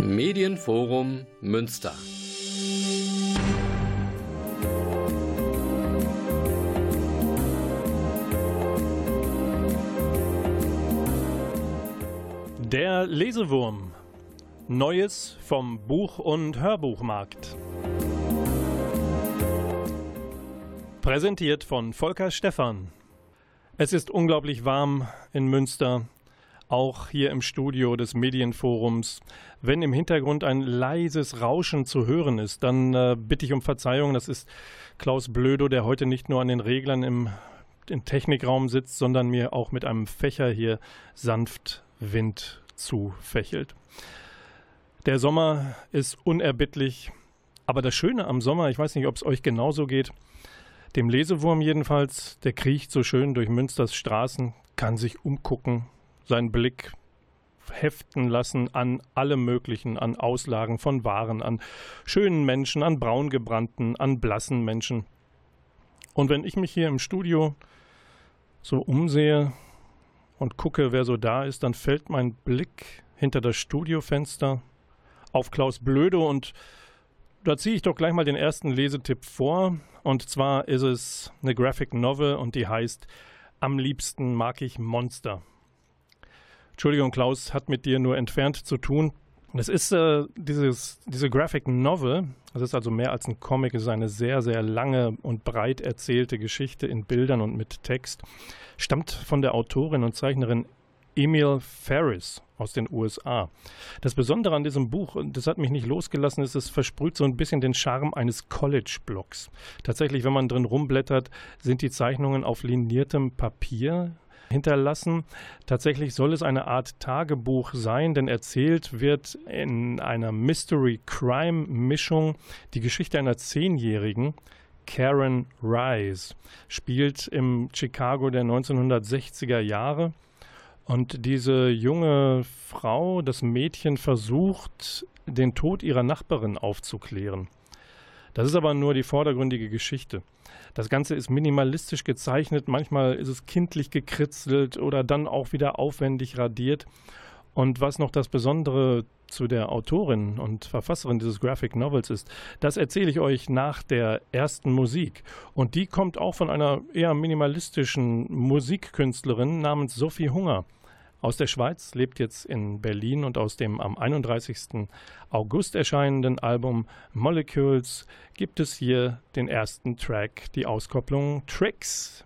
Medienforum Münster. Der Lesewurm. Neues vom Buch- und Hörbuchmarkt. Präsentiert von Volker Stephan. Es ist unglaublich warm in Münster, auch hier im Studio des Medienforums. Wenn im Hintergrund ein leises Rauschen zu hören ist, dann äh, bitte ich um Verzeihung. Das ist Klaus Blödo, der heute nicht nur an den Reglern im, im Technikraum sitzt, sondern mir auch mit einem Fächer hier sanft Wind zufächelt. Der Sommer ist unerbittlich, aber das Schöne am Sommer, ich weiß nicht, ob es euch genauso geht, dem Lesewurm jedenfalls, der kriecht so schön durch Münsters Straßen, kann sich umgucken, seinen Blick heften lassen an alle möglichen, an Auslagen von Waren, an schönen Menschen, an braungebrannten, an blassen Menschen. Und wenn ich mich hier im Studio so umsehe und gucke, wer so da ist, dann fällt mein Blick hinter das Studiofenster auf Klaus Blödo und da ziehe ich doch gleich mal den ersten Lesetipp vor. Und zwar ist es eine Graphic Novel und die heißt Am liebsten mag ich Monster. Entschuldigung, Klaus, hat mit dir nur entfernt zu tun. Es ist äh, dieses, diese Graphic Novel, das ist also mehr als ein Comic, es ist eine sehr, sehr lange und breit erzählte Geschichte in Bildern und mit Text, stammt von der Autorin und Zeichnerin Emil Ferris aus den USA. Das Besondere an diesem Buch, und das hat mich nicht losgelassen, ist, es versprüht so ein bisschen den Charme eines College-Blocks. Tatsächlich, wenn man drin rumblättert, sind die Zeichnungen auf liniertem Papier hinterlassen. Tatsächlich soll es eine Art Tagebuch sein, denn erzählt wird in einer Mystery-Crime-Mischung die Geschichte einer Zehnjährigen, Karen Rise, spielt im Chicago der 1960er Jahre und diese junge Frau, das Mädchen, versucht, den Tod ihrer Nachbarin aufzuklären. Das ist aber nur die vordergründige Geschichte. Das Ganze ist minimalistisch gezeichnet, manchmal ist es kindlich gekritzelt oder dann auch wieder aufwendig radiert. Und was noch das Besondere zu der Autorin und Verfasserin dieses Graphic Novels ist, das erzähle ich euch nach der ersten Musik. Und die kommt auch von einer eher minimalistischen Musikkünstlerin namens Sophie Hunger aus der Schweiz, lebt jetzt in Berlin und aus dem am 31. August erscheinenden Album Molecules gibt es hier den ersten Track, die Auskopplung Tricks.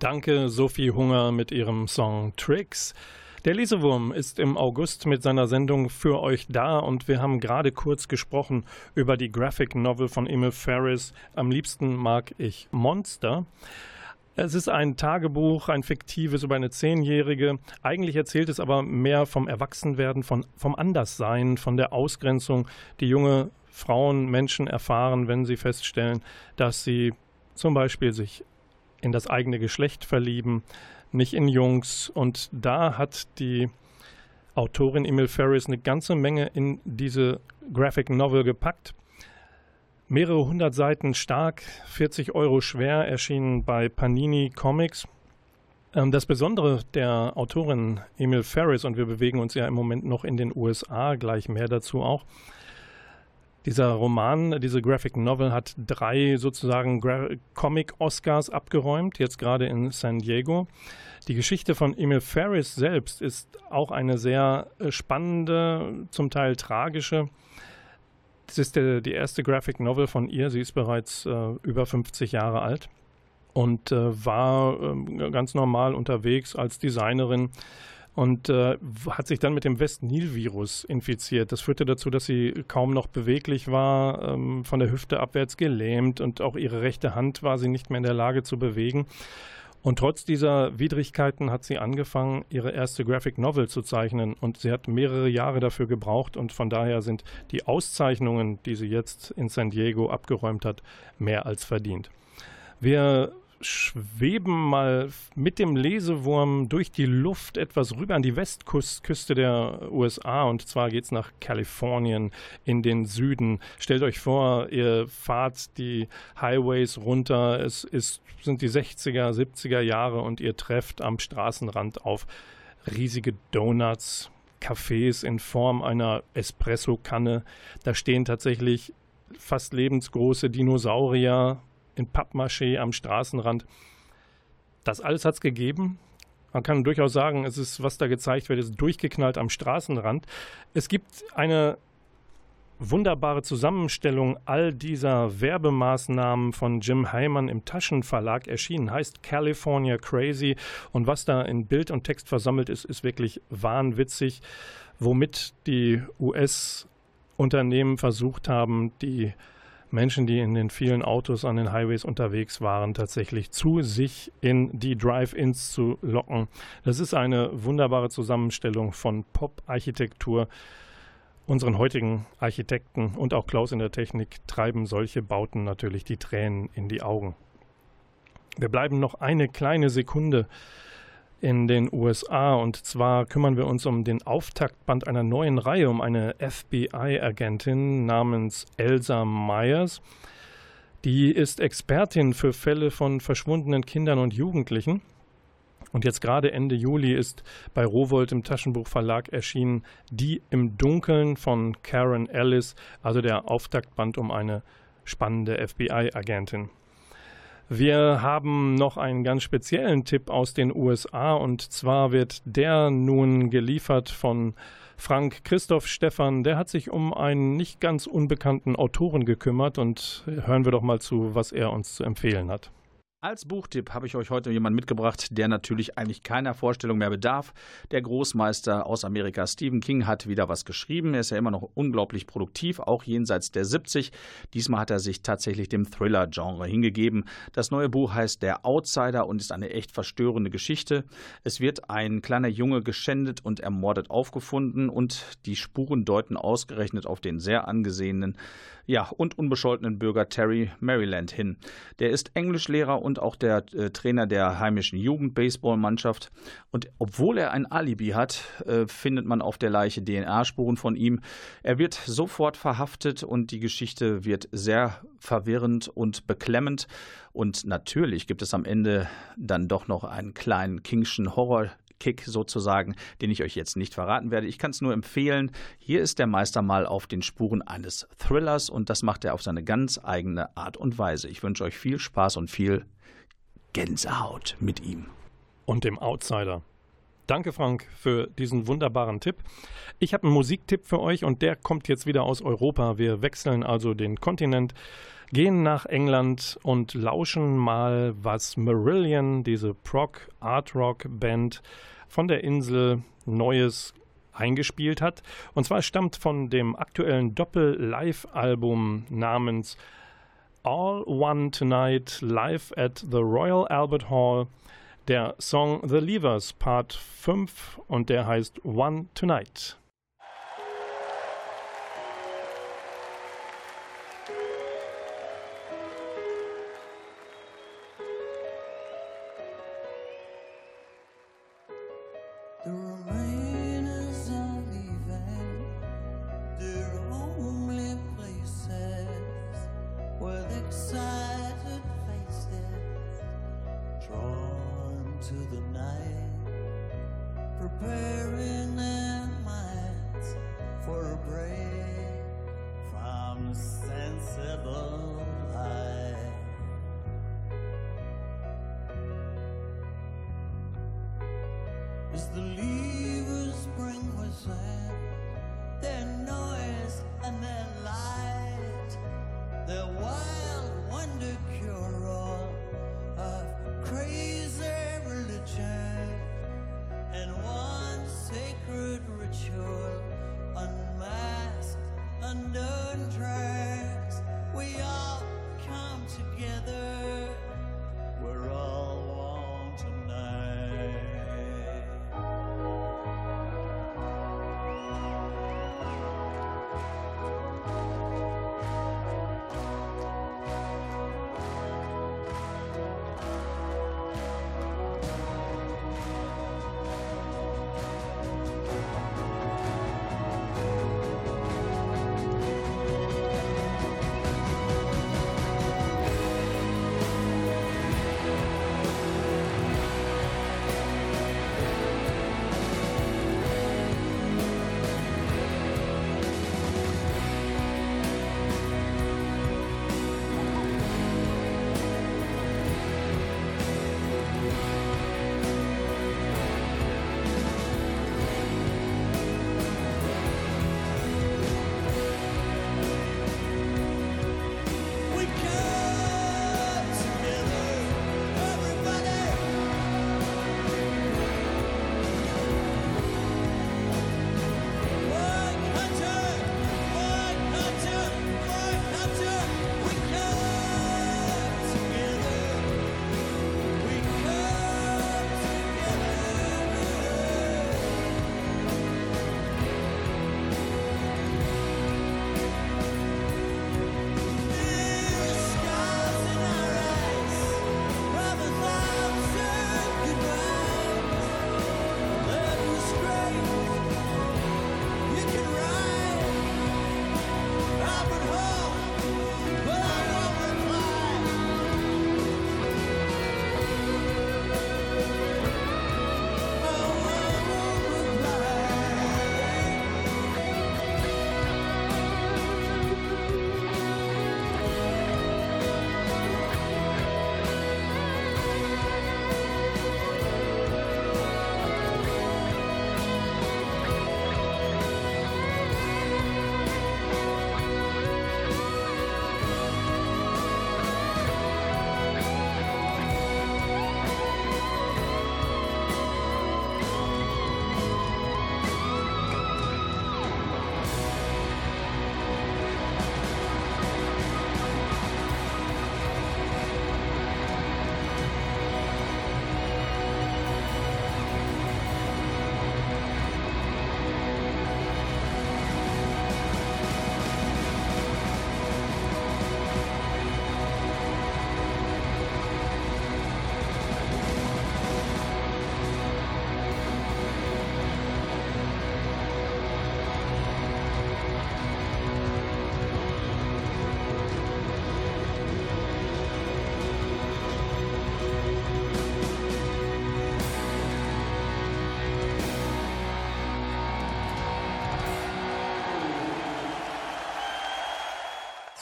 Danke, Sophie Hunger mit ihrem Song Tricks. Der Lesewurm ist im August mit seiner Sendung für euch da und wir haben gerade kurz gesprochen über die Graphic Novel von Emil Ferris. Am liebsten mag ich Monster. Es ist ein Tagebuch, ein fiktives über eine Zehnjährige. Eigentlich erzählt es aber mehr vom Erwachsenwerden, von, vom Anderssein, von der Ausgrenzung, die junge Frauen, Menschen erfahren, wenn sie feststellen, dass sie zum Beispiel sich in das eigene Geschlecht verlieben, nicht in Jungs. Und da hat die Autorin Emil Ferris eine ganze Menge in diese Graphic Novel gepackt. Mehrere hundert Seiten stark, 40 Euro schwer, erschienen bei Panini Comics. Ähm, das Besondere der Autorin Emil Ferris, und wir bewegen uns ja im Moment noch in den USA, gleich mehr dazu auch, dieser Roman, diese Graphic Novel hat drei sozusagen Comic-Oscars abgeräumt, jetzt gerade in San Diego. Die Geschichte von Emil Ferris selbst ist auch eine sehr äh, spannende, zum Teil tragische. Das ist der, die erste Graphic Novel von ihr. Sie ist bereits äh, über 50 Jahre alt und äh, war äh, ganz normal unterwegs als Designerin und äh, hat sich dann mit dem West-Nil-Virus infiziert. Das führte dazu, dass sie kaum noch beweglich war, ähm, von der Hüfte abwärts gelähmt und auch ihre rechte Hand war sie nicht mehr in der Lage zu bewegen. Und trotz dieser Widrigkeiten hat sie angefangen, ihre erste Graphic Novel zu zeichnen. Und sie hat mehrere Jahre dafür gebraucht. Und von daher sind die Auszeichnungen, die sie jetzt in San Diego abgeräumt hat, mehr als verdient. Wir schweben mal mit dem Lesewurm durch die Luft etwas rüber an die Westküste der USA und zwar geht es nach Kalifornien in den Süden. Stellt euch vor, ihr fahrt die Highways runter, es ist, sind die 60er, 70er Jahre und ihr trefft am Straßenrand auf riesige Donuts, Cafés in Form einer Espresso-Kanne. Da stehen tatsächlich fast lebensgroße Dinosaurier in Pappmaché am Straßenrand. Das alles hat es gegeben. Man kann durchaus sagen, es ist, was da gezeigt wird, ist durchgeknallt am Straßenrand. Es gibt eine wunderbare Zusammenstellung all dieser Werbemaßnahmen von Jim Heimann im Taschenverlag erschienen, heißt California Crazy. Und was da in Bild und Text versammelt ist, ist wirklich wahnwitzig, womit die US-Unternehmen versucht haben, die Menschen, die in den vielen Autos an den Highways unterwegs waren, tatsächlich zu sich in die Drive-Ins zu locken. Das ist eine wunderbare Zusammenstellung von Pop-Architektur. Unseren heutigen Architekten und auch Klaus in der Technik treiben solche Bauten natürlich die Tränen in die Augen. Wir bleiben noch eine kleine Sekunde in den USA. Und zwar kümmern wir uns um den Auftaktband einer neuen Reihe, um eine FBI-Agentin namens Elsa Myers. Die ist Expertin für Fälle von verschwundenen Kindern und Jugendlichen. Und jetzt gerade Ende Juli ist bei Rowold im Taschenbuchverlag erschienen Die im Dunkeln von Karen Ellis, also der Auftaktband um eine spannende FBI-Agentin. Wir haben noch einen ganz speziellen Tipp aus den USA und zwar wird der nun geliefert von Frank Christoph Stephan. Der hat sich um einen nicht ganz unbekannten Autoren gekümmert und hören wir doch mal zu, was er uns zu empfehlen hat. Als Buchtipp habe ich euch heute jemanden mitgebracht, der natürlich eigentlich keiner Vorstellung mehr bedarf. Der Großmeister aus Amerika Stephen King hat wieder was geschrieben. Er ist ja immer noch unglaublich produktiv, auch jenseits der 70. Diesmal hat er sich tatsächlich dem Thriller-Genre hingegeben. Das neue Buch heißt Der Outsider und ist eine echt verstörende Geschichte. Es wird ein kleiner Junge geschändet und ermordet aufgefunden und die Spuren deuten ausgerechnet auf den sehr angesehenen ja, und unbescholtenen Bürger Terry Maryland hin. Der ist Englischlehrer und auch der äh, Trainer der heimischen Jugendbaseballmannschaft. Und obwohl er ein Alibi hat, äh, findet man auf der Leiche DNA-Spuren von ihm. Er wird sofort verhaftet und die Geschichte wird sehr verwirrend und beklemmend. Und natürlich gibt es am Ende dann doch noch einen kleinen Kingschen Horror Kick sozusagen, den ich euch jetzt nicht verraten werde. Ich kann es nur empfehlen. Hier ist der Meister mal auf den Spuren eines Thrillers und das macht er auf seine ganz eigene Art und Weise. Ich wünsche euch viel Spaß und viel Gänsehaut mit ihm. Und dem Outsider. Danke, Frank, für diesen wunderbaren Tipp. Ich habe einen Musiktipp für euch und der kommt jetzt wieder aus Europa. Wir wechseln also den Kontinent, gehen nach England und lauschen mal, was Marillion, diese Prog Art Rock Band von der Insel Neues eingespielt hat. Und zwar stammt von dem aktuellen Doppel-Live-Album namens All One Tonight live at the Royal Albert Hall der Song The Levers Part 5 und der heißt One Tonight.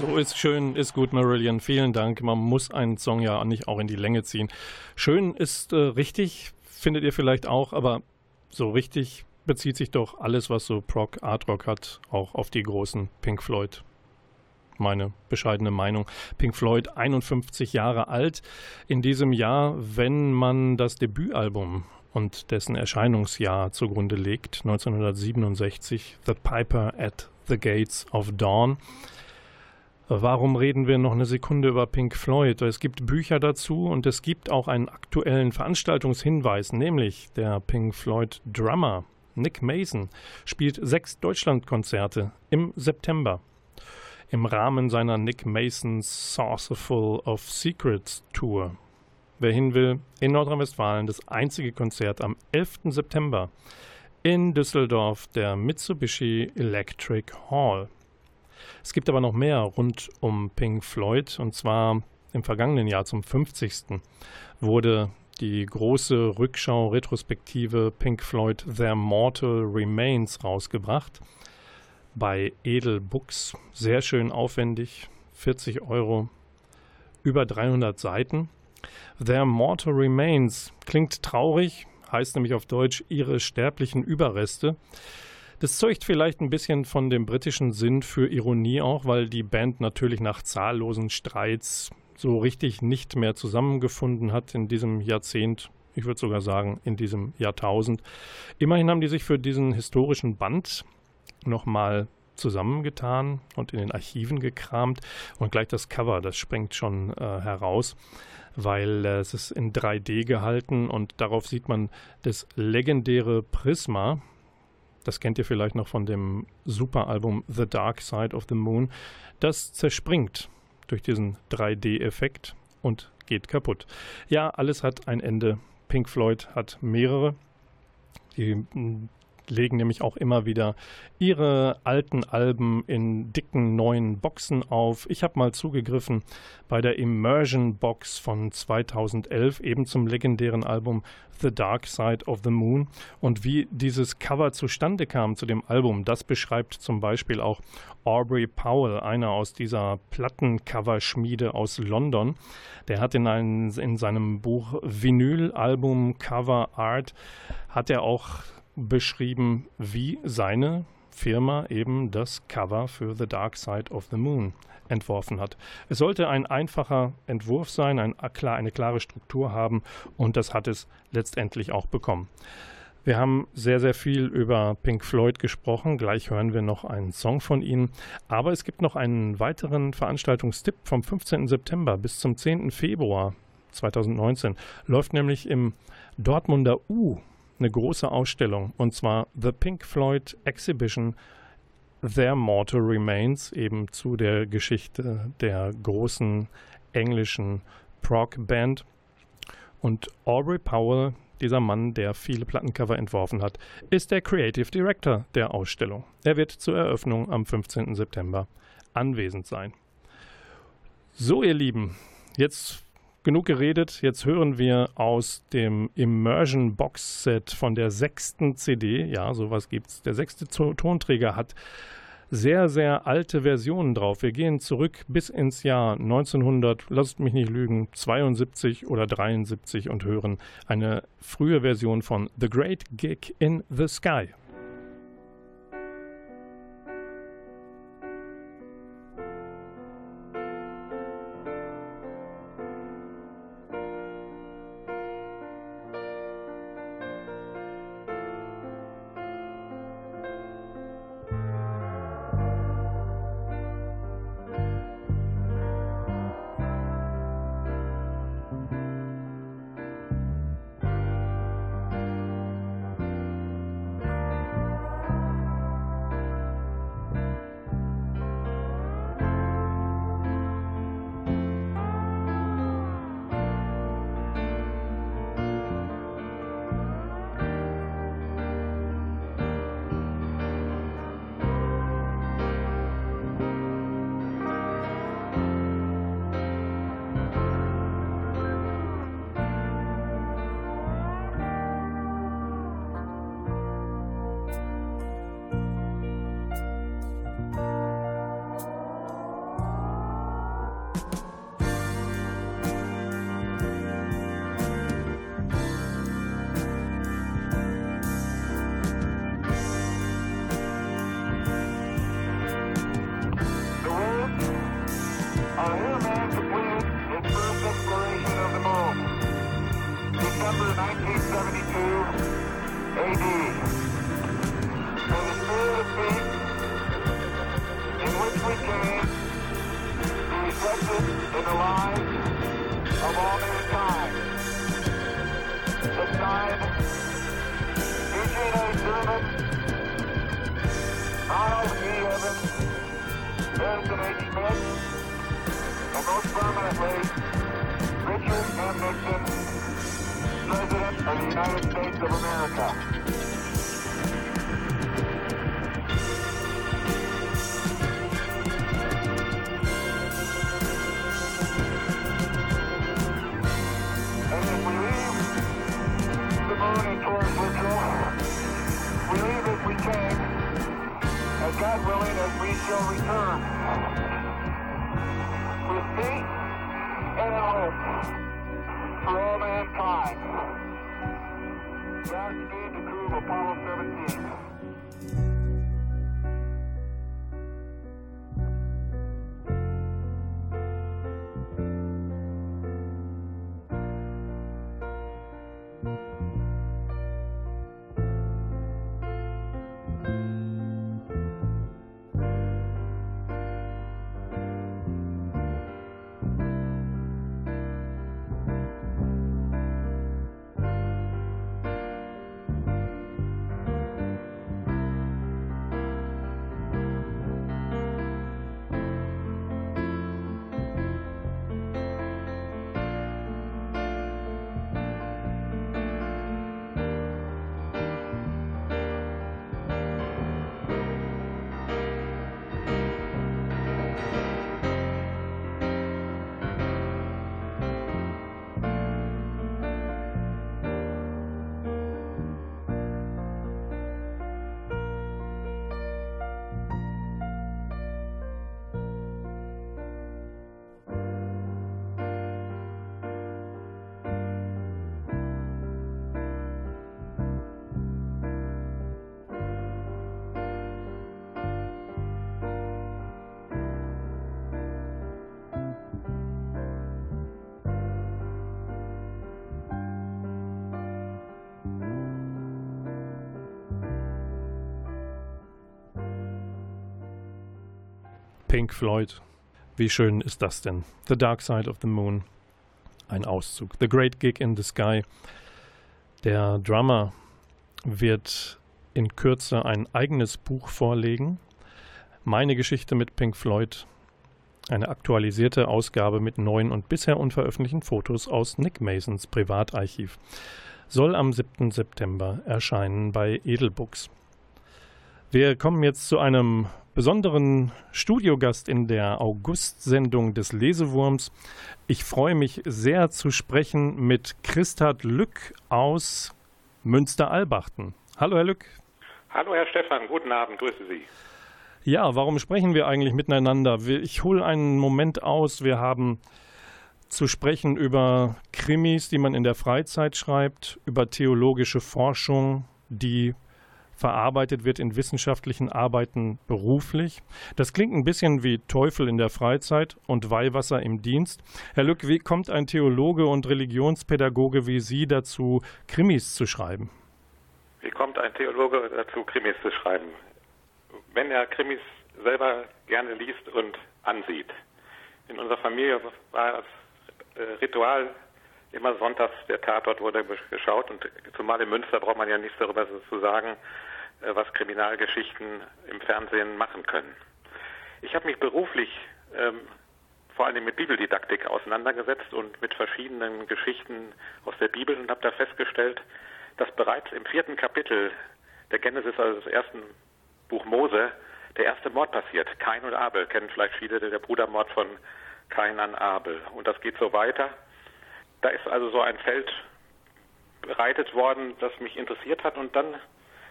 So ist schön, ist gut, Marillion. Vielen Dank. Man muss einen Song ja nicht auch in die Länge ziehen. Schön ist äh, richtig, findet ihr vielleicht auch, aber so richtig bezieht sich doch alles, was so Proc Art Rock hat, auch auf die großen Pink Floyd. Meine bescheidene Meinung. Pink Floyd 51 Jahre alt in diesem Jahr, wenn man das Debütalbum und dessen Erscheinungsjahr zugrunde legt, 1967, The Piper at the Gates of Dawn. Warum reden wir noch eine Sekunde über Pink Floyd? Es gibt Bücher dazu und es gibt auch einen aktuellen Veranstaltungshinweis, nämlich der Pink Floyd Drummer Nick Mason spielt sechs Deutschlandkonzerte im September. Im Rahmen seiner Nick Mason Saucerful of Secrets Tour. Wer hin will, in Nordrhein-Westfalen das einzige Konzert am 11. September in Düsseldorf, der Mitsubishi Electric Hall. Es gibt aber noch mehr rund um Pink Floyd und zwar im vergangenen Jahr zum 50. wurde die große Rückschau-Retrospektive Pink Floyd Their Mortal Remains rausgebracht. Bei Edel Books. Sehr schön aufwendig. 40 Euro. Über 300 Seiten. Their Mortal Remains klingt traurig, heißt nämlich auf Deutsch ihre sterblichen Überreste. Das zeugt vielleicht ein bisschen von dem britischen Sinn für Ironie auch, weil die Band natürlich nach zahllosen Streits so richtig nicht mehr zusammengefunden hat in diesem Jahrzehnt. Ich würde sogar sagen, in diesem Jahrtausend. Immerhin haben die sich für diesen historischen Band nochmal zusammengetan und in den Archiven gekramt. Und gleich das Cover, das springt schon äh, heraus, weil äh, es ist in 3D gehalten und darauf sieht man das legendäre Prisma. Das kennt ihr vielleicht noch von dem Superalbum The Dark Side of the Moon. Das zerspringt durch diesen 3D-Effekt und geht kaputt. Ja, alles hat ein Ende. Pink Floyd hat mehrere. Die legen nämlich auch immer wieder ihre alten Alben in dicken neuen Boxen auf. Ich habe mal zugegriffen bei der Immersion Box von 2011, eben zum legendären Album The Dark Side of the Moon. Und wie dieses Cover zustande kam zu dem Album, das beschreibt zum Beispiel auch Aubrey Powell, einer aus dieser Plattencoverschmiede aus London. Der hat in, ein, in seinem Buch Vinyl Album Cover Art hat er auch beschrieben, wie seine Firma eben das Cover für The Dark Side of the Moon entworfen hat. Es sollte ein einfacher Entwurf sein, ein, eine klare Struktur haben und das hat es letztendlich auch bekommen. Wir haben sehr, sehr viel über Pink Floyd gesprochen. Gleich hören wir noch einen Song von ihnen. Aber es gibt noch einen weiteren Veranstaltungstipp vom 15. September bis zum 10. Februar 2019. Läuft nämlich im Dortmunder U eine große Ausstellung und zwar The Pink Floyd Exhibition Their Mortal Remains, eben zu der Geschichte der großen englischen Prog-Band. Und Aubrey Powell, dieser Mann, der viele Plattencover entworfen hat, ist der Creative Director der Ausstellung. Er wird zur Eröffnung am 15. September anwesend sein. So, ihr Lieben, jetzt genug geredet. Jetzt hören wir aus dem Immersion Box Set von der sechsten CD. Ja, sowas gibt's. Der sechste Tonträger hat sehr, sehr alte Versionen drauf. Wir gehen zurück bis ins Jahr 1900, lasst mich nicht lügen, 72 oder 73 und hören eine frühe Version von The Great Gig in the Sky. Pink Floyd. Wie schön ist das denn? The Dark Side of the Moon. Ein Auszug. The Great Gig in the Sky. Der Drummer wird in Kürze ein eigenes Buch vorlegen. Meine Geschichte mit Pink Floyd. Eine aktualisierte Ausgabe mit neuen und bisher unveröffentlichten Fotos aus Nick Masons Privatarchiv. Soll am 7. September erscheinen bei Edelbooks. Wir kommen jetzt zu einem besonderen Studiogast in der August-Sendung des Lesewurms. Ich freue mich sehr zu sprechen mit Christat Lück aus Münster-Albachten. Hallo, Herr Lück. Hallo, Herr Stefan. Guten Abend. Grüße Sie. Ja, warum sprechen wir eigentlich miteinander? Ich hole einen Moment aus. Wir haben zu sprechen über Krimis, die man in der Freizeit schreibt, über theologische Forschung, die verarbeitet wird in wissenschaftlichen Arbeiten beruflich. Das klingt ein bisschen wie Teufel in der Freizeit und Weihwasser im Dienst. Herr Lück, wie kommt ein Theologe und Religionspädagoge wie Sie dazu, Krimis zu schreiben? Wie kommt ein Theologe dazu, Krimis zu schreiben? Wenn er Krimis selber gerne liest und ansieht. In unserer Familie war das äh, Ritual immer sonntags der Tatort wurde geschaut und zumal in Münster braucht man ja nichts darüber zu sagen, äh, was Kriminalgeschichten im Fernsehen machen können. Ich habe mich beruflich ähm, vor allem mit Bibeldidaktik auseinandergesetzt und mit verschiedenen Geschichten aus der Bibel und habe da festgestellt, dass bereits im vierten Kapitel der Genesis, also des ersten Buch Mose, der erste Mord passiert. Kain und Abel kennen vielleicht viele der Brudermord von Kain an Abel. Und das geht so weiter. Da ist also so ein Feld bereitet worden, das mich interessiert hat und dann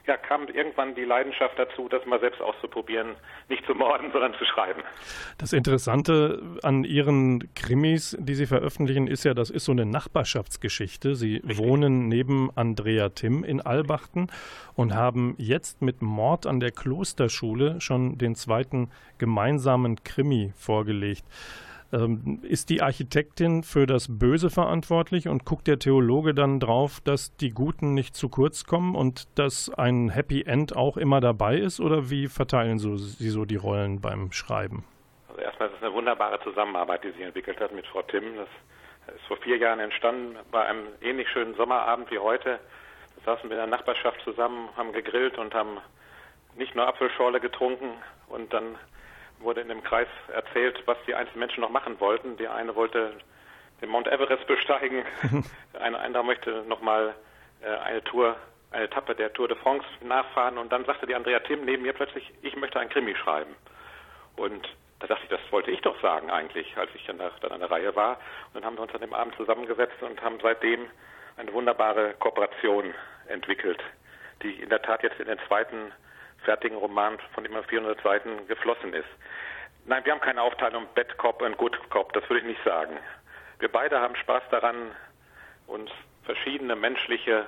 ja, kam irgendwann die Leidenschaft dazu, das mal selbst auszuprobieren, nicht zu morden, sondern zu schreiben. Das Interessante an Ihren Krimis, die Sie veröffentlichen, ist ja, das ist so eine Nachbarschaftsgeschichte. Sie Richtig. wohnen neben Andrea Timm in Albachten und haben jetzt mit Mord an der Klosterschule schon den zweiten gemeinsamen Krimi vorgelegt. Ähm, ist die Architektin für das Böse verantwortlich und guckt der Theologe dann drauf, dass die Guten nicht zu kurz kommen und dass ein Happy End auch immer dabei ist? Oder wie verteilen so, Sie so die Rollen beim Schreiben? Also erstmal, ist eine wunderbare Zusammenarbeit, die sich entwickelt hat mit Frau Timm. Das ist vor vier Jahren entstanden, bei einem ähnlich schönen Sommerabend wie heute. Da saßen wir in der Nachbarschaft zusammen, haben gegrillt und haben nicht nur Apfelschorle getrunken und dann wurde in dem Kreis erzählt, was die einzelnen Menschen noch machen wollten. Die eine wollte den Mount Everest besteigen, eine andere möchte nochmal äh, eine Tour, eine Etappe der Tour de France nachfahren und dann sagte die Andrea Tim neben mir plötzlich, ich möchte ein Krimi schreiben. Und da dachte ich, das wollte ich doch sagen eigentlich, als ich dann, dann an der Reihe war. Und dann haben wir uns an dem Abend zusammengesetzt und haben seitdem eine wunderbare Kooperation entwickelt, die in der Tat jetzt in den zweiten fertigen Roman von immer 400 Seiten geflossen ist. Nein, wir haben keine Aufteilung Bad Cop und Good Cop, das würde ich nicht sagen. Wir beide haben Spaß daran, uns verschiedene menschliche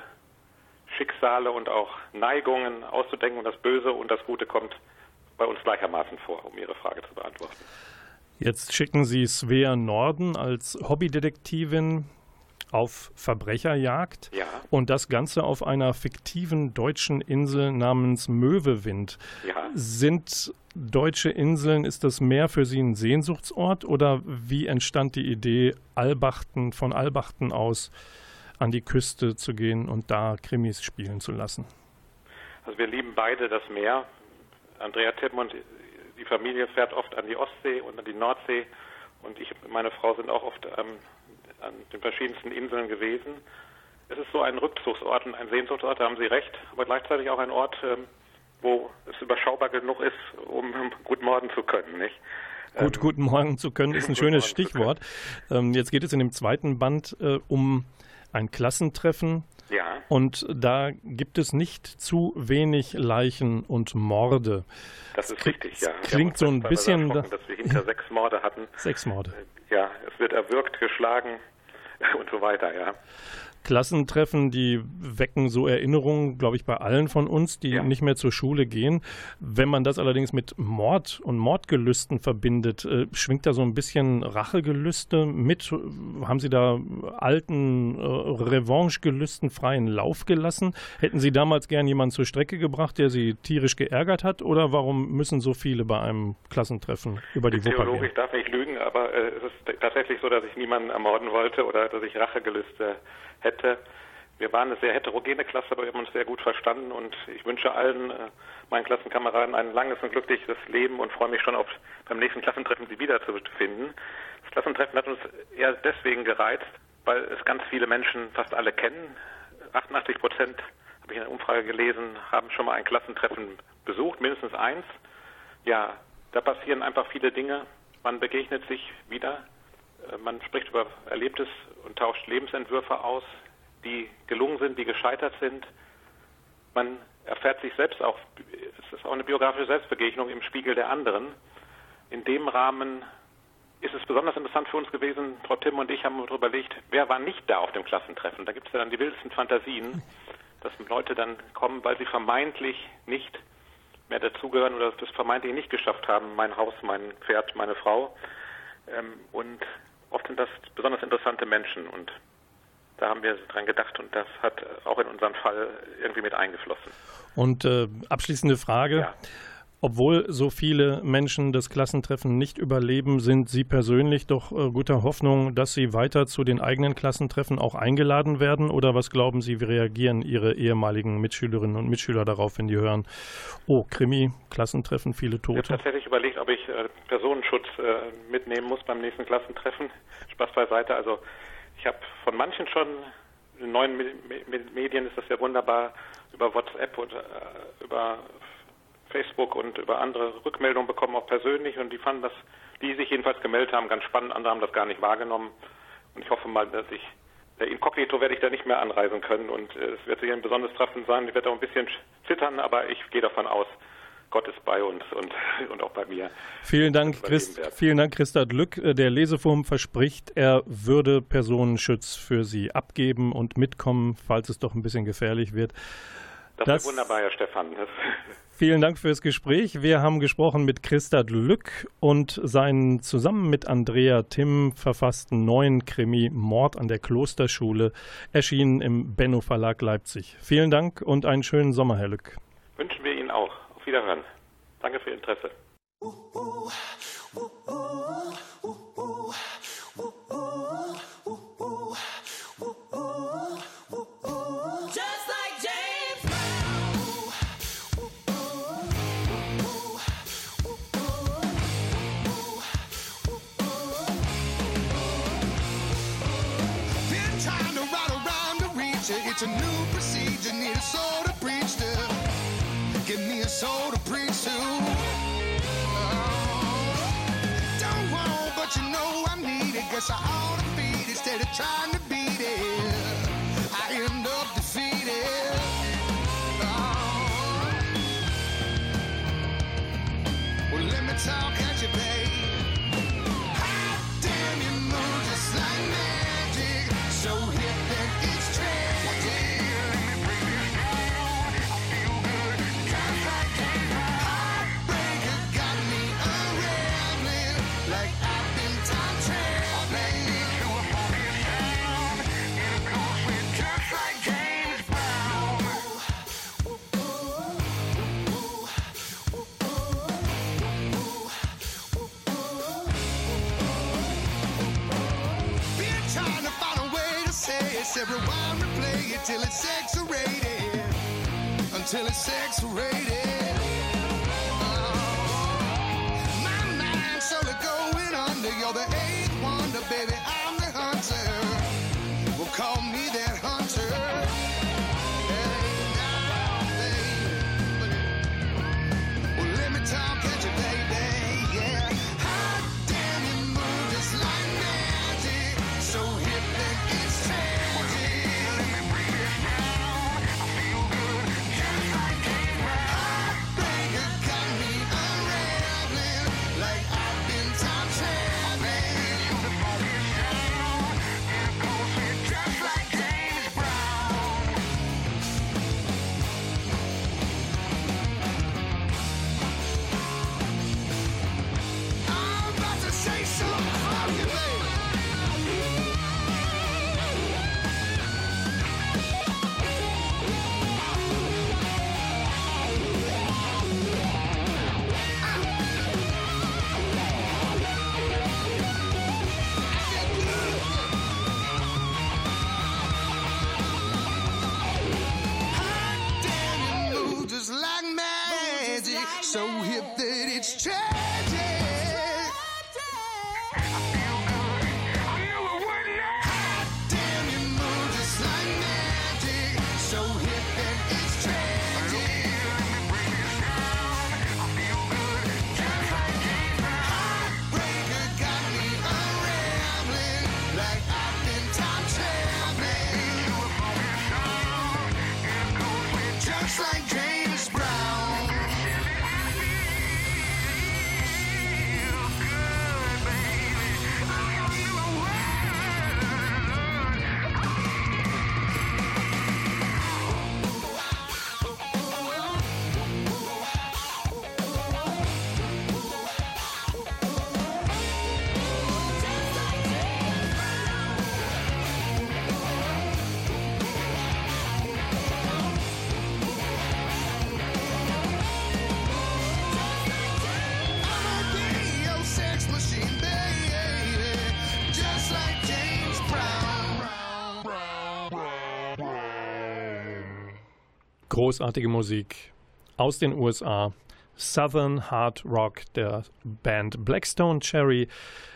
Schicksale und auch Neigungen auszudenken und das Böse und das Gute kommt bei uns gleichermaßen vor, um Ihre Frage zu beantworten. Jetzt schicken Sie Svea Norden als Hobbydetektivin auf Verbrecherjagd Ja. und das Ganze auf einer fiktiven deutschen Insel namens Möwewind. Ja. Sind deutsche Inseln, ist das Meer für Sie ein Sehnsuchtsort oder wie entstand die Idee, Albachten, von Albachten aus an die Küste zu gehen und da Krimis spielen zu lassen? Also wir lieben beide das Meer. Andrea Timm und die Familie fährt oft an die Ostsee und an die Nordsee und ich und meine Frau sind auch oft ähm, an den verschiedensten Inseln gewesen. Es ist so ein Rückzugsort und ein Sehnsuchtsort, da haben Sie recht, aber gleichzeitig auch ein Ort, ähm, wo es überschaubar genug ist, um gut morden zu können, nicht? Gut, Ähm, guten Morgen zu können, ist ein schönes Stichwort. Ähm, jetzt geht es in dem zweiten Band äh, um ein Klassentreffen Ja, und da gibt es nicht zu wenig Leichen und Morde. das ist richtig, ja. klingt so ein bisschen erschrocken, dass wir hinter sechs Morde hatten. Sechs Morde. Ja, es wird erwürgt, geschlagen und so weiter, ja. Klassentreffen, die wecken so Erinnerungen, glaube ich, bei allen von uns, die Ja. nicht mehr zur Schule gehen. Wenn man das allerdings mit Mord und Mordgelüsten verbindet, äh, schwingt da so ein bisschen Rachegelüste mit? Haben Sie da alten äh, Revanchegelüsten freien Lauf gelassen? Hätten Sie damals gern jemanden zur Strecke gebracht, der Sie tierisch geärgert hat? Oder warum müssen so viele bei einem Klassentreffen über die Wupper Theologisch gehen? darf ich lügen, aber äh, es ist tatsächlich so, dass ich niemanden ermorden wollte oder dass ich Rachegelüste hätte. Wir waren eine sehr heterogene Klasse, aber wir haben uns sehr gut verstanden und ich wünsche allen äh, meinen Klassenkameraden ein langes und glückliches Leben und freue mich schon auf beim nächsten Klassentreffen sie wiederzufinden. Das Klassentreffen hat uns eher deswegen gereizt, weil es ganz viele Menschen fast alle kennen. 88 Prozent, habe ich in der Umfrage gelesen, haben schon mal ein Klassentreffen besucht, mindestens eins. Ja, da passieren einfach viele Dinge. Man begegnet sich wieder. Äh, Man spricht über Erlebtes und tauscht Lebensentwürfe aus, die gelungen sind, die gescheitert sind. Man erfährt sich selbst auch, es ist auch eine biografische Selbstbegegnung im Spiegel der anderen. In dem Rahmen ist es besonders interessant für uns gewesen, Frau Timm und ich haben darüber überlegt, wer war nicht da auf dem Klassentreffen. Da gibt es ja dann die wildesten Fantasien, dass Leute dann kommen, weil sie vermeintlich nicht mehr dazugehören oder das vermeintlich nicht geschafft haben, mein Haus, mein Pferd, meine Frau. Ähm, und oft sind das besonders interessante Menschen und da haben wir dran gedacht und das hat auch in unseren Fall irgendwie mit eingeflossen. Und äh, abschließende Frage. Ja. Obwohl so viele Menschen das Klassentreffen nicht überleben, sind Sie persönlich doch äh, guter Hoffnung, dass Sie weiter zu den eigenen Klassentreffen auch eingeladen werden? Oder was glauben Sie, wie reagieren Ihre ehemaligen Mitschülerinnen und Mitschüler darauf, wenn die hören, oh, Krimi, Klassentreffen, viele Ich habe Tote? tatsächlich überlegt, ob ich äh, Personenschutz äh, mitnehmen muss beim nächsten Klassentreffen. Spaß beiseite. Also ich habe von manchen schon in neuen Me Me Medien ist das ja wunderbar über WhatsApp und über Facebook und über andere Rückmeldungen bekommen, auch persönlich. Und die fanden das, die sich jedenfalls gemeldet haben, ganz spannend. Andere haben das gar nicht wahrgenommen. Und ich hoffe mal, dass ich der Inkognito werde ich da nicht mehr anreisen können und äh, es wird sicher ein besonderes Treffen sein. Ich werde auch ein bisschen zittern, aber ich gehe davon aus, Gott ist bei uns und, und auch bei mir. Vielen Dank, Christ, vielen Dank, Christa Lück. Äh, Der Leseforum verspricht, er würde Personenschutz für Sie abgeben und mitkommen, falls es doch ein bisschen gefährlich wird. Das, Das- wäre wunderbar, Herr Stefan. Das, Vielen Dank fürs Gespräch. Wir haben gesprochen mit Christa Lück und seinen zusammen mit Andrea Timm verfassten neuen Krimi Mord an der Klosterschule erschienen im Benno Verlag Leipzig. Vielen Dank und einen schönen Sommer, Herr Lück. wünschen wir Ihnen auch. Auf Wiederhören. Danke für Ihr Interesse. It's a soul to preach to. Oh, don't want, but you know I need it. Guess I ought to feed it instead of trying to beat it. I end up defeated. Oh. Well, let me talk sex rated. strength. Großartige Musik aus den USA. Southern Hard Rock der Band Blackstone Cherry.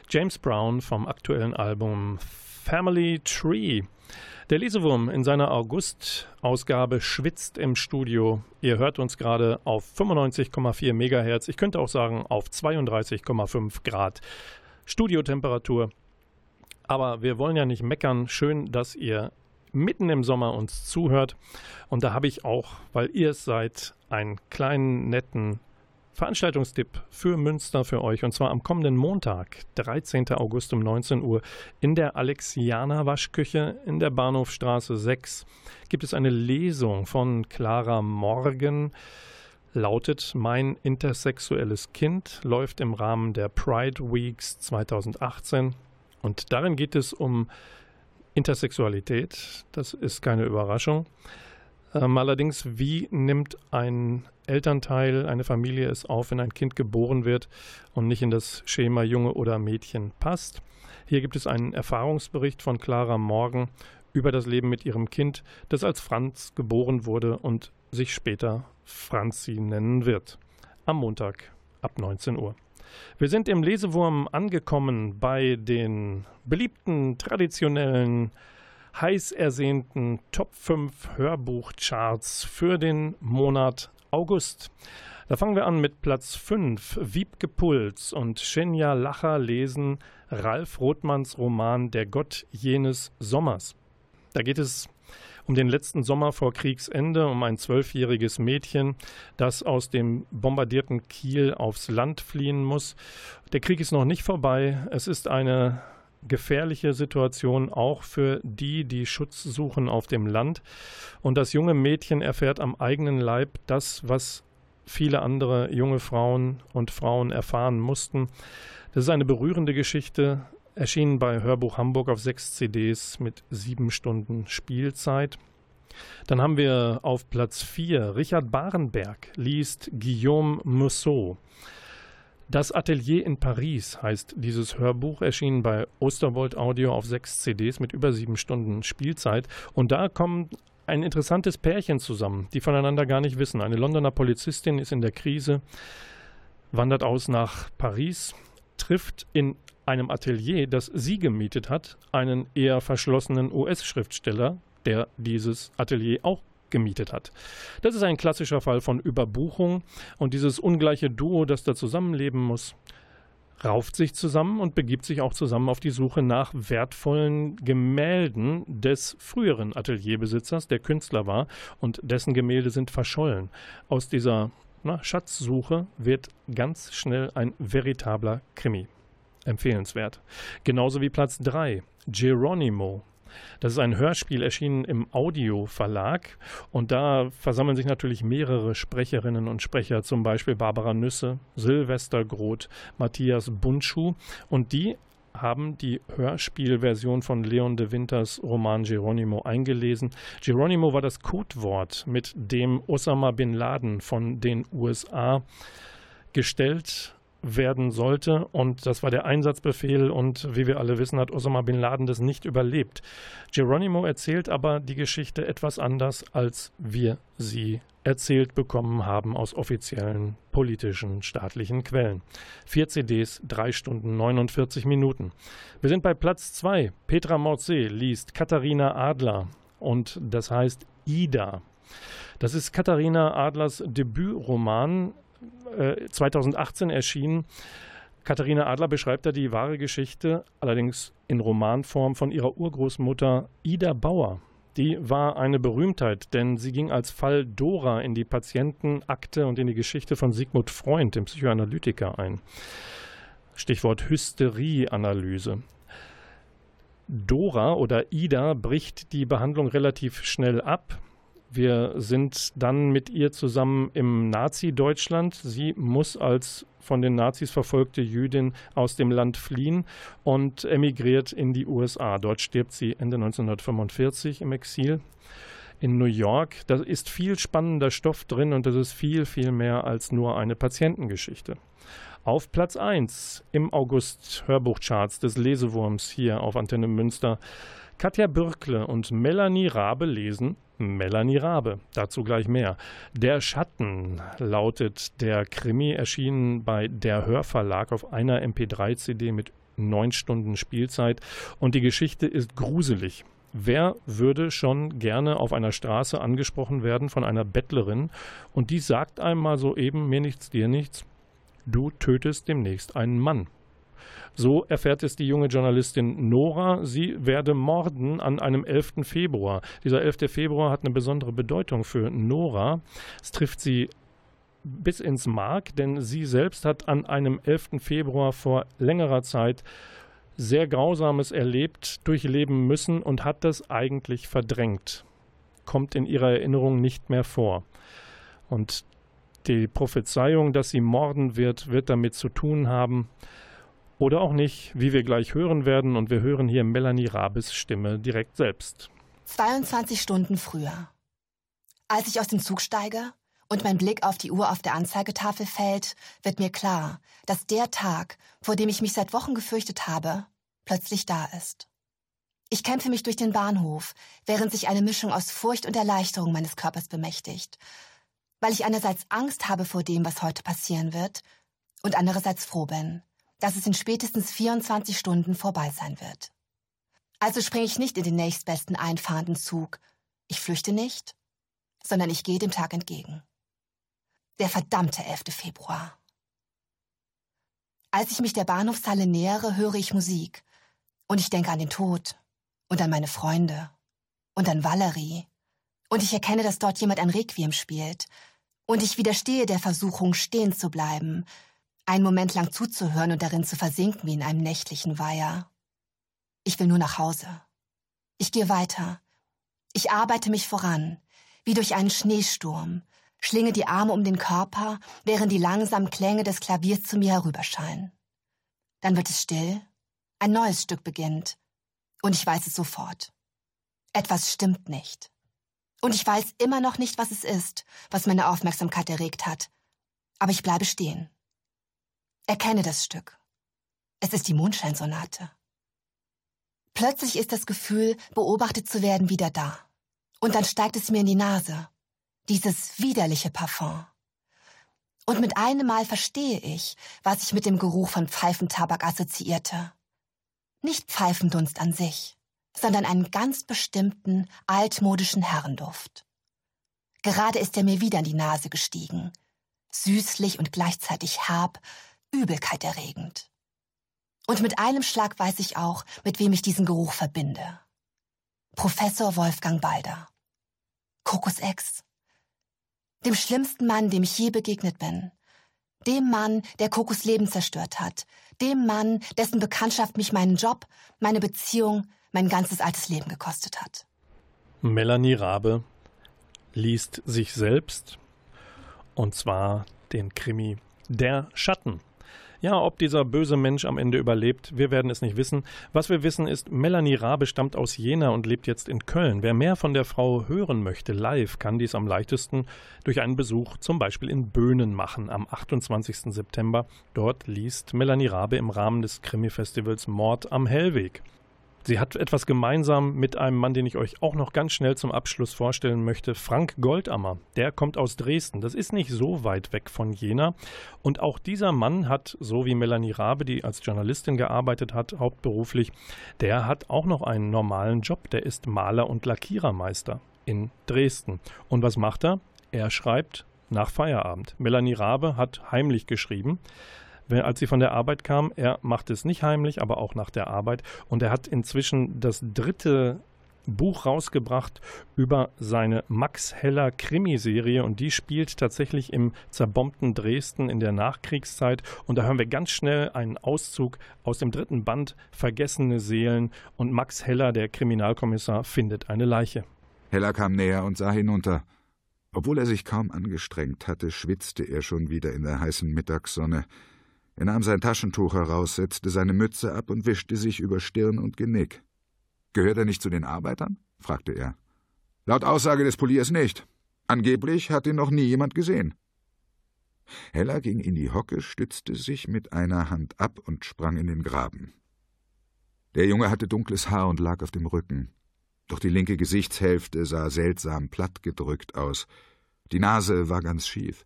James Brown vom aktuellen Album Family Tree. Der Lesewurm in seiner August-Ausgabe schwitzt im Studio. Ihr hört uns gerade auf 95,4 Megahertz. Ich könnte auch sagen auf 32,5 Grad Studiotemperatur. Aber wir wollen ja nicht meckern. Schön, dass ihr mitten im Sommer uns zuhört. Und da habe ich auch, weil ihr es seid, einen kleinen netten Veranstaltungstipp für Münster für euch. Und zwar am kommenden Montag, 13. August um 19 Uhr, in der Alexianer Waschküche in der Bahnhofstraße 6 gibt es eine Lesung von Clara Morgan. Lautet Mein intersexuelles Kind, läuft im Rahmen der Pride Weeks 2018. Und darin geht es um Intersexualität. Das ist keine Überraschung. Ähm, allerdings, wie nimmt ein Elternteil, eine Familie ist auf, wenn ein Kind geboren wird und nicht in das Schema Junge oder Mädchen passt. Hier gibt es einen Erfahrungsbericht von Clara Morgan über das Leben mit ihrem Kind, das als Franz geboren wurde und sich später Franzi nennen wird. Am Montag ab 19 Uhr. Wir sind im Lesewurm angekommen bei den beliebten, traditionellen, heiß ersehnten Top 5 Hörbuchcharts für den Monat August. Da fangen wir an mit Platz 5. Wiebke Puls und Schenja Lacher lesen Ralf Rothmanns Roman Der Gott jenes Sommers. Da geht es um den letzten Sommer vor Kriegsende, um ein zwölfjähriges Mädchen, das aus dem bombardierten Kiel aufs Land fliehen muss. Der Krieg ist noch nicht vorbei. Es ist eine gefährliche Situation auch für die, die Schutz suchen auf dem Land. Und das junge Mädchen erfährt am eigenen Leib das, was viele andere junge Frauen und Frauen erfahren mussten. Das ist eine berührende Geschichte, erschienen bei Hörbuch Hamburg auf sechs CDs mit sieben Stunden Spielzeit. Dann haben wir auf Platz 4 Richard Barenberg liest Guillaume Musso. Das Atelier in Paris heißt dieses Hörbuch, erschienen bei Osterwold Audio auf sechs CDs mit über sieben Stunden Spielzeit. Und da kommt ein interessantes Pärchen zusammen, die voneinander gar nicht wissen. Eine Londoner Polizistin ist in der Krise, wandert aus nach Paris, trifft in einem Atelier, das sie gemietet hat, einen eher verschlossenen US-Schriftsteller, der dieses Atelier auch gemietet hat. Das ist ein klassischer Fall von Überbuchung und dieses ungleiche Duo, das da zusammenleben muss, rauft sich zusammen und begibt sich auch zusammen auf die Suche nach wertvollen Gemälden des früheren Atelierbesitzers, der Künstler war, und dessen Gemälde sind verschollen. Aus dieser na, Schatzsuche wird ganz schnell ein veritabler Krimi. Empfehlenswert. Genauso wie Platz 3, Geronimo das ist ein Hörspiel erschienen im Audio-Verlag und da versammeln sich natürlich mehrere Sprecherinnen und Sprecher, zum Beispiel Barbara Nüsse, Silvester Groth, Matthias Buntschuh und die haben die Hörspielversion von Leon de Winters Roman Geronimo eingelesen. Geronimo war das Codewort, mit dem Osama bin Laden von den USA gestellt werden sollte. Und das war der Einsatzbefehl. Und wie wir alle wissen, hat Osama bin Laden das nicht überlebt. Geronimo erzählt aber die Geschichte etwas anders, als wir sie erzählt bekommen haben aus offiziellen politischen staatlichen Quellen. Vier CDs, drei Stunden 49 Minuten. Wir sind bei Platz zwei. Petra Morze liest Katharina Adler und das heißt Ida. Das ist Katharina Adlers Debütroman 2018 äh, erschienen. Katharina Adler beschreibt da die wahre Geschichte, allerdings in Romanform von ihrer Urgroßmutter Ida Bauer. Die war eine Berühmtheit, denn sie ging als Fall Dora in die Patientenakte und in die Geschichte von Sigmund Freund, dem Psychoanalytiker, ein. Stichwort Hysterieanalyse. Dora oder Ida bricht die Behandlung relativ schnell ab. Wir sind dann mit ihr zusammen im Nazi-Deutschland. Sie muss als von den Nazis verfolgte Jüdin aus dem Land fliehen und emigriert in die USA. Dort stirbt sie Ende 1945 im Exil in New York. Da ist viel spannender Stoff drin und das ist viel, viel mehr als nur eine Patientengeschichte. Auf Platz 1 im August Hörbuchcharts des Lesewurms hier auf Antenne Münster Katja Bürkle und Melanie Rabe lesen Melanie Rabe. Dazu gleich mehr. Der Schatten lautet der Krimi, erschienen bei der Hörverlag auf einer MP3-CD mit neun Stunden Spielzeit. Und die Geschichte ist gruselig. Wer würde schon gerne auf einer Straße angesprochen werden von einer Bettlerin und die sagt einmal so eben, mir nichts, dir nichts, du tötest demnächst einen Mann. So erfährt es die junge Journalistin Nora. Sie werde morden an einem 11. Februar. Dieser 11. Februar hat eine besondere Bedeutung für Nora. Es trifft sie bis ins Mark, denn sie selbst hat an einem 11. Februar vor längerer Zeit sehr Grausames erlebt, durchleben müssen und hat das eigentlich verdrängt. Kommt in ihrer Erinnerung nicht mehr vor. Und die Prophezeiung, dass sie morden wird, wird damit zu tun haben. Oder auch nicht, wie wir gleich hören werden. Und wir hören hier Melanie Rabes Stimme direkt selbst. 22 Stunden früher. Als ich aus dem Zug steige und mein Blick auf die Uhr auf der Anzeigetafel fällt, wird mir klar, dass der Tag, vor dem ich mich seit Wochen gefürchtet habe, plötzlich da ist. Ich kämpfe mich durch den Bahnhof, während sich eine Mischung aus Furcht und Erleichterung meines Körpers bemächtigt, weil ich einerseits Angst habe vor dem, was heute passieren wird, und andererseits froh bin, dass es in spätestens 24 Stunden vorbei sein wird. Also springe ich nicht in den nächstbesten einfahrenden Zug. Ich flüchte nicht, sondern ich gehe dem Tag entgegen. Der verdammte 11. Februar. Als ich mich der Bahnhofshalle nähere, höre ich Musik. Und ich denke an den Tod und an meine Freunde und an Valerie. Und ich erkenne, dass dort jemand ein Requiem spielt. Und ich widerstehe der Versuchung, stehen zu bleiben, einen Moment lang zuzuhören und darin zu versinken wie in einem nächtlichen Weiher. Ich will nur nach Hause. Ich gehe weiter. Ich arbeite mich voran, wie durch einen Schneesturm, schlinge die Arme um den Körper, während die langsamen Klänge des Klaviers zu mir herüberscheinen. Dann wird es still, ein neues Stück beginnt, und ich weiß es sofort. Etwas stimmt nicht. Und ich weiß immer noch nicht, was es ist, was meine Aufmerksamkeit erregt hat. Aber ich bleibe stehen. Erkenne das Stück. Es ist die Mondscheinsonate. Plötzlich ist das Gefühl, beobachtet zu werden, wieder da. Und dann steigt es mir in die Nase dieses widerliche Parfum. Und mit einem Mal verstehe ich, was ich mit dem Geruch von Pfeifentabak assoziierte. Nicht Pfeifendunst an sich, sondern einen ganz bestimmten, altmodischen Herrenduft. Gerade ist er mir wieder in die Nase gestiegen, süßlich und gleichzeitig herb, Übelkeit erregend. Und mit einem Schlag weiß ich auch, mit wem ich diesen Geruch verbinde. Professor Wolfgang Balder. Kokosex dem schlimmsten Mann, dem ich je begegnet bin. Dem Mann, der Kokos Leben zerstört hat. Dem Mann, dessen Bekanntschaft mich meinen Job, meine Beziehung, mein ganzes altes Leben gekostet hat. Melanie Rabe liest sich selbst und zwar den Krimi Der Schatten ja, ob dieser böse Mensch am Ende überlebt, wir werden es nicht wissen. Was wir wissen ist, Melanie Rabe stammt aus Jena und lebt jetzt in Köln. Wer mehr von der Frau hören möchte, live, kann dies am leichtesten durch einen Besuch zum Beispiel in Böhnen machen am 28. September. Dort liest Melanie Rabe im Rahmen des Krimi-Festivals Mord am Hellweg. Sie hat etwas gemeinsam mit einem Mann, den ich euch auch noch ganz schnell zum Abschluss vorstellen möchte, Frank Goldammer. Der kommt aus Dresden. Das ist nicht so weit weg von Jena. Und auch dieser Mann hat, so wie Melanie Rabe, die als Journalistin gearbeitet hat, hauptberuflich, der hat auch noch einen normalen Job. Der ist Maler und Lackierermeister in Dresden. Und was macht er? Er schreibt nach Feierabend. Melanie Rabe hat heimlich geschrieben als sie von der Arbeit kam. Er macht es nicht heimlich, aber auch nach der Arbeit. Und er hat inzwischen das dritte Buch rausgebracht über seine Max Heller Krimiserie und die spielt tatsächlich im zerbombten Dresden in der Nachkriegszeit und da hören wir ganz schnell einen Auszug aus dem dritten Band Vergessene Seelen und Max Heller, der Kriminalkommissar, findet eine Leiche. Heller kam näher und sah hinunter. Obwohl er sich kaum angestrengt hatte, schwitzte er schon wieder in der heißen Mittagssonne. Er nahm sein Taschentuch heraus, setzte seine Mütze ab und wischte sich über Stirn und Genick. Gehört er nicht zu den Arbeitern? fragte er. Laut Aussage des Poliers nicht. Angeblich hat ihn noch nie jemand gesehen. Heller ging in die Hocke, stützte sich mit einer Hand ab und sprang in den Graben. Der Junge hatte dunkles Haar und lag auf dem Rücken. Doch die linke Gesichtshälfte sah seltsam plattgedrückt aus. Die Nase war ganz schief.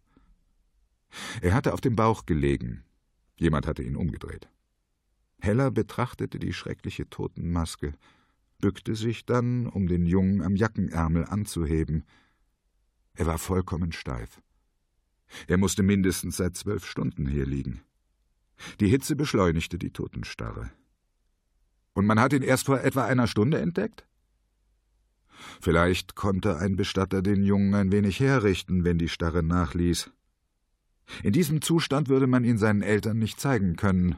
Er hatte auf dem Bauch gelegen, Jemand hatte ihn umgedreht. Heller betrachtete die schreckliche Totenmaske, bückte sich dann, um den Jungen am Jackenärmel anzuheben. Er war vollkommen steif. Er musste mindestens seit zwölf Stunden hier liegen. Die Hitze beschleunigte die Totenstarre. Und man hat ihn erst vor etwa einer Stunde entdeckt? Vielleicht konnte ein Bestatter den Jungen ein wenig herrichten, wenn die Starre nachließ. In diesem Zustand würde man ihn seinen Eltern nicht zeigen können,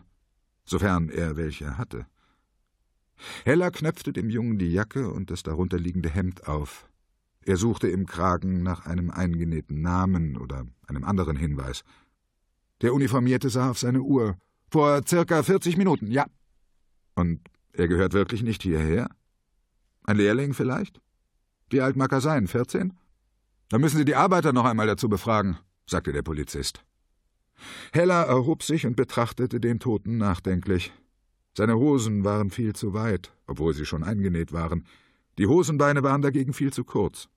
sofern er welche hatte. Heller knöpfte dem Jungen die Jacke und das darunterliegende Hemd auf. Er suchte im Kragen nach einem eingenähten Namen oder einem anderen Hinweis. Der Uniformierte sah auf seine Uhr. Vor circa vierzig Minuten, ja. Und er gehört wirklich nicht hierher? Ein Lehrling vielleicht? Wie alt mag er sein? Vierzehn? Da müssen Sie die Arbeiter noch einmal dazu befragen, sagte der Polizist. Heller erhob sich und betrachtete den Toten nachdenklich. Seine Hosen waren viel zu weit, obwohl sie schon eingenäht waren. Die Hosenbeine waren dagegen viel zu kurz.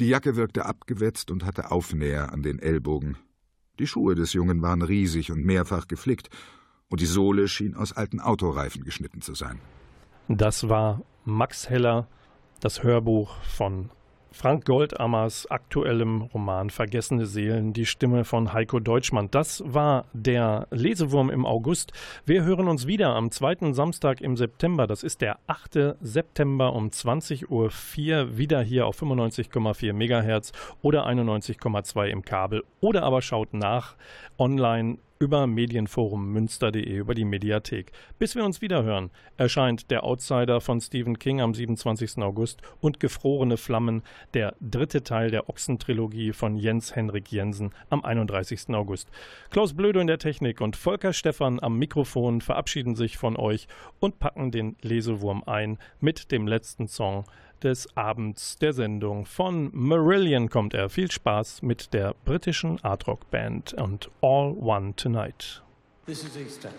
Die Jacke wirkte abgewetzt und hatte Aufnäher an den Ellbogen. Die Schuhe des Jungen waren riesig und mehrfach geflickt, und die Sohle schien aus alten Autoreifen geschnitten zu sein. Das war Max Heller, das Hörbuch von Frank Goldammers aktuellem Roman Vergessene Seelen, die Stimme von Heiko Deutschmann. Das war der Lesewurm im August. Wir hören uns wieder am zweiten Samstag im September. Das ist der 8. September um 20.04 Uhr wieder hier auf 95,4 Megahertz oder 91,2 im Kabel. Oder aber schaut nach online über medienforummünster.de, über die Mediathek. Bis wir uns wieder hören, erscheint Der Outsider von Stephen King am 27. August und Gefrorene Flammen, der dritte Teil der Ochsentrilogie von Jens Henrik Jensen am 31. August. Klaus Blödo in der Technik und Volker Stephan am Mikrofon verabschieden sich von euch und packen den Lesewurm ein mit dem letzten Song des Abends der Sendung. Von Marillion kommt er. Viel Spaß mit der britischen Art Rock Band und All One Tonight. This is Easter.